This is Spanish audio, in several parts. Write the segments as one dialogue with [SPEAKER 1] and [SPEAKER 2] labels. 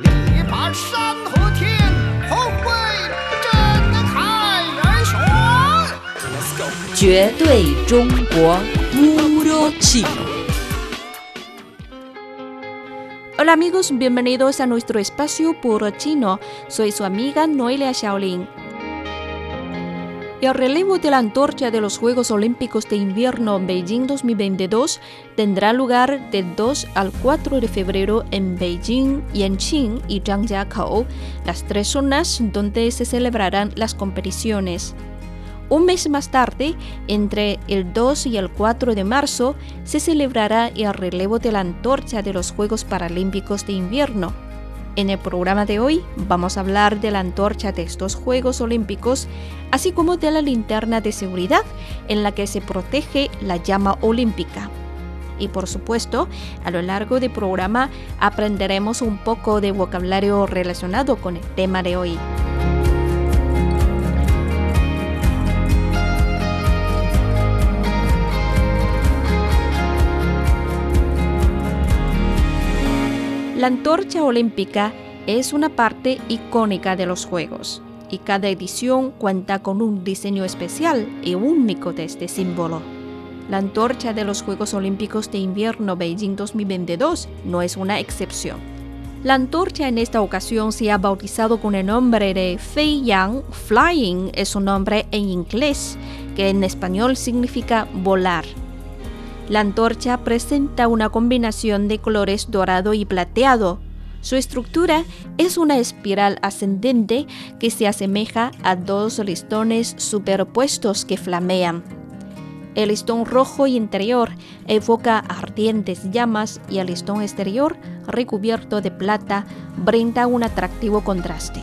[SPEAKER 1] 力拔山河天，宏伟震撼人群。
[SPEAKER 2] 绝对中国 Puro Chino. Hola amigos, bienvenidos a nuestro espacio Puro Chino. Soy su amiga Noelia Shaolin. El relevo de la antorcha de los Juegos Olímpicos de Invierno Beijing 2022 tendrá lugar del 2 al 4 de febrero en Beijing, Yanqing y Zhangjiakou, las tres zonas donde se celebrarán las competiciones. Un mes más tarde, entre el 2 y el 4 de marzo, se celebrará el relevo de la antorcha de los Juegos Paralímpicos de Invierno. En el programa de hoy vamos a hablar de la antorcha de estos Juegos Olímpicos, así como de la linterna de seguridad en la que se protege la llama olímpica. Y por supuesto, a lo largo del programa aprenderemos un poco de vocabulario relacionado con el tema de hoy. La antorcha olímpica es una parte icónica de los Juegos y cada edición cuenta con un diseño especial y único de este símbolo. La antorcha de los Juegos Olímpicos de Invierno Beijing 2022 no es una excepción. La antorcha en esta ocasión se ha bautizado con el nombre de Fei Yang Flying, es su nombre en inglés, que en español significa volar. La antorcha presenta una combinación de colores dorado y plateado. Su estructura es una espiral ascendente que se asemeja a dos listones superpuestos que flamean. El listón rojo interior evoca ardientes llamas y el listón exterior, recubierto de plata, brinda un atractivo contraste.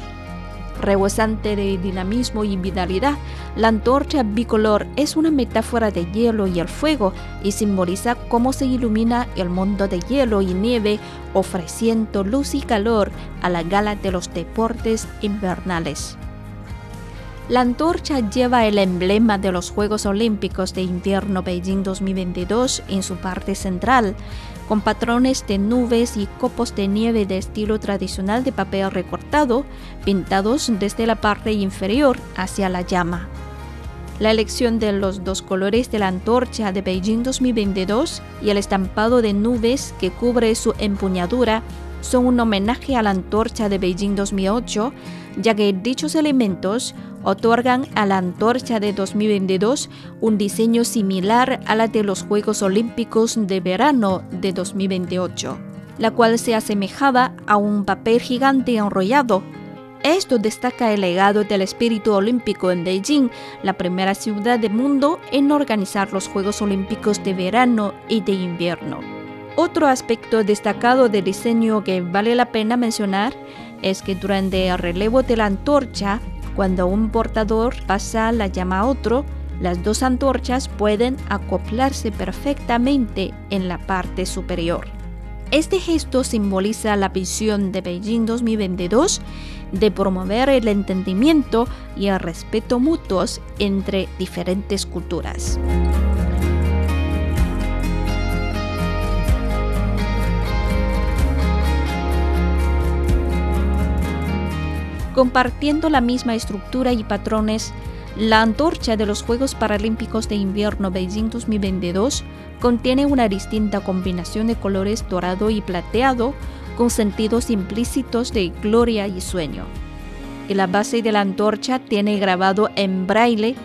[SPEAKER 2] Rebosante de dinamismo y vitalidad, la antorcha bicolor es una metáfora de hielo y el fuego y simboliza cómo se ilumina el mundo de hielo y nieve, ofreciendo luz y calor a la gala de los deportes invernales. La antorcha lleva el emblema de los Juegos Olímpicos de Invierno Beijing 2022 en su parte central, con patrones de nubes y copos de nieve de estilo tradicional de papel recortado, pintados desde la parte inferior hacia la llama. La elección de los dos colores de la antorcha de Beijing 2022 y el estampado de nubes que cubre su empuñadura son un homenaje a la antorcha de Beijing 2008, ya que dichos elementos otorgan a la antorcha de 2022 un diseño similar a la de los Juegos Olímpicos de Verano de 2028, la cual se asemejaba a un papel gigante enrollado. Esto destaca el legado del espíritu olímpico en Beijing, la primera ciudad del mundo en organizar los Juegos Olímpicos de verano y de invierno. Otro aspecto destacado del diseño que vale la pena mencionar es que durante el relevo de la antorcha, cuando un portador pasa la llama a otro, las dos antorchas pueden acoplarse perfectamente en la parte superior. Este gesto simboliza la visión de Beijing 2022 de promover el entendimiento y el respeto mutuos entre diferentes culturas. Compartiendo la misma estructura y patrones, la antorcha de los Juegos Paralímpicos de Invierno Beijing 2022 contiene una distinta combinación de colores dorado y plateado con sentidos implícitos de gloria y sueño. Y la base de la antorcha tiene grabado en braille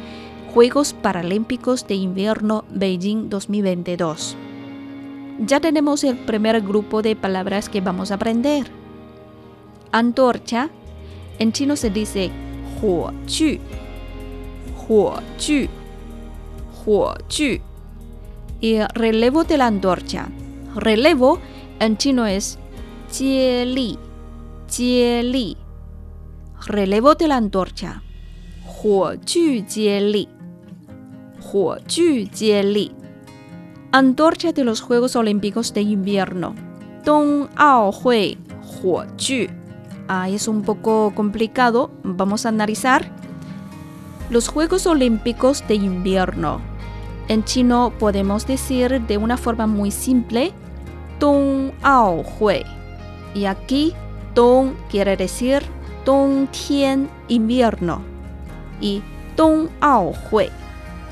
[SPEAKER 2] Juegos Paralímpicos de Invierno Beijing 2022. Ya tenemos el primer grupo de palabras que vamos a aprender. Antorcha en chino se dice huo chu, huo chu, huo chu. Y relevo de la antorcha. Relevo en chino es jie li. Relevo de la antorcha. Huo chu jie li, huo chu li. Antorcha de los Juegos Olímpicos de Invierno. Dong Ao Hui Huo Chu ah, es un poco complicado, vamos a analizar los Juegos Olímpicos de Invierno. En chino podemos decir de una forma muy simple, Dong Ao Hui. Y aquí Dong quiere decir Dongtian, invierno. Y Dong Ao Hui,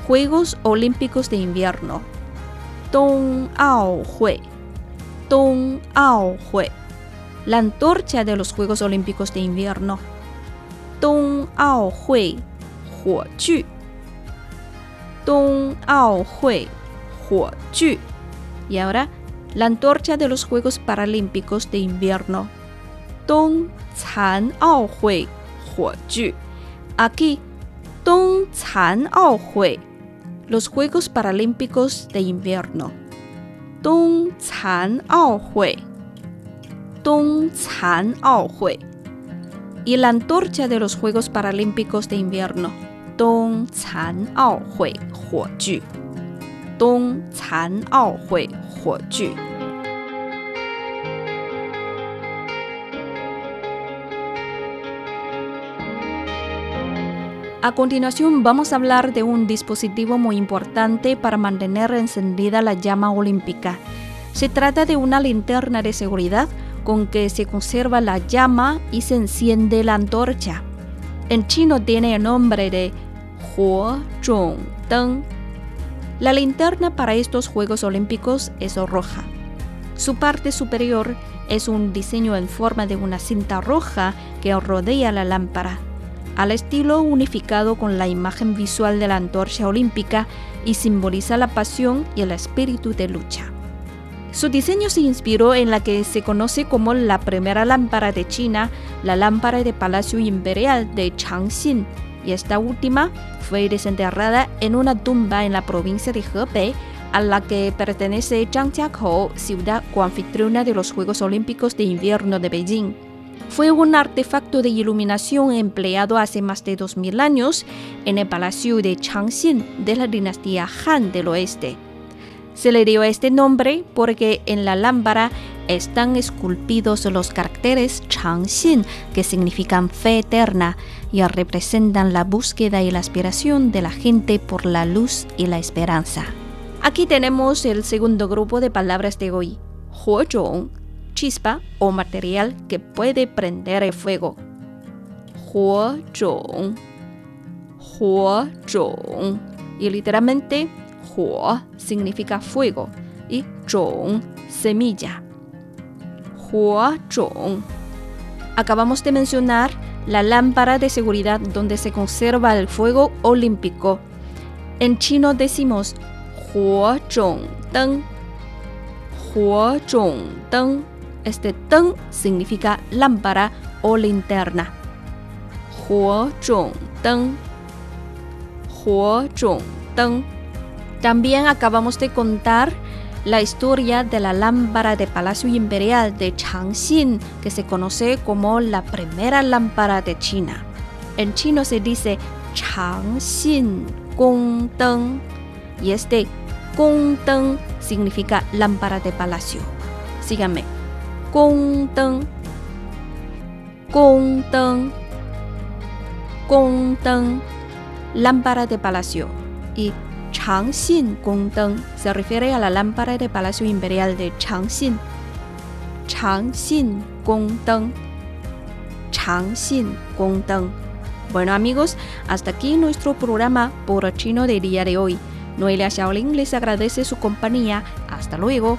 [SPEAKER 2] Juegos Olímpicos de Invierno. Dong Ao Hui. Dong Ao Hui. La antorcha de los Juegos Olímpicos de Invierno. Dong Ao Hui. Huo Ju. Dong Ao Hui. Huo Ju. Y ahora, la antorcha de los Juegos Paralímpicos de Invierno. Dong Can Ao Hui. Huo Ju. Aquí, Dong Can Ao Hui. Los Juegos Paralímpicos de Invierno. Dong Can Ao Hui. Dong Can Ao Hui. Y la antorcha de los Juegos Paralímpicos de Invierno. Dong Can Ao Hui. Huo Ju. Dong Can Ao Hui. Huo Ju. A continuación vamos a hablar de un dispositivo muy importante para mantener encendida la llama olímpica. Se trata de una linterna de seguridad con que se conserva la llama y se enciende la antorcha. En chino tiene el nombre de Huo Zhong Deng. La linterna para estos Juegos Olímpicos es roja. Su parte superior es un diseño en forma de una cinta roja que rodea la lámpara al estilo unificado con la imagen visual de la antorcha olímpica y simboliza la pasión y el espíritu de lucha. Su diseño se inspiró en la que se conoce como la primera lámpara de China, la lámpara de Palacio Imperial de Changxin, y esta última fue desenterrada en una tumba en la provincia de Hebei, a la que pertenece Zhangjiakou, ciudad coanfitriona de los Juegos Olímpicos de Invierno de Beijing fue un artefacto de iluminación empleado hace más de 2000 años en el palacio de Changxin de la dinastía Han del Oeste. Se le dio este nombre porque en la lámpara están esculpidos los caracteres Changxin, que significan fe eterna y representan la búsqueda y la aspiración de la gente por la luz y la esperanza. Aquí tenemos el segundo grupo de palabras de hoy, Huozhong chispa o material que puede prender el fuego. Huozhong. Huozhong. Y literalmente, Huo significa fuego y zhong semilla. Huozhong. Acabamos de mencionar la lámpara de seguridad donde se conserva el fuego olímpico. En chino decimos Huozhong Deng. Huozhong Deng este teng significa lámpara o linterna. Huo zhong teng. Huo zhong teng. También acabamos de contar la historia de la lámpara de Palacio Imperial de Changxin, que se conoce como la primera lámpara de China. En chino se dice Changxin Gong Teng y este Gong Teng significa lámpara de palacio. Síganme. Gong Teng. Gong Teng. Gong Teng. Lámpara de palacio. Y Changxin Gong Teng se refiere a la lámpara de palacio imperial de Changxin. Changxin Gong Teng. Changxin Gong Teng. Bueno amigos, hasta aquí nuestro programa por chino de día de hoy. Noelia Shaolin les agradece su compañía. Hasta luego.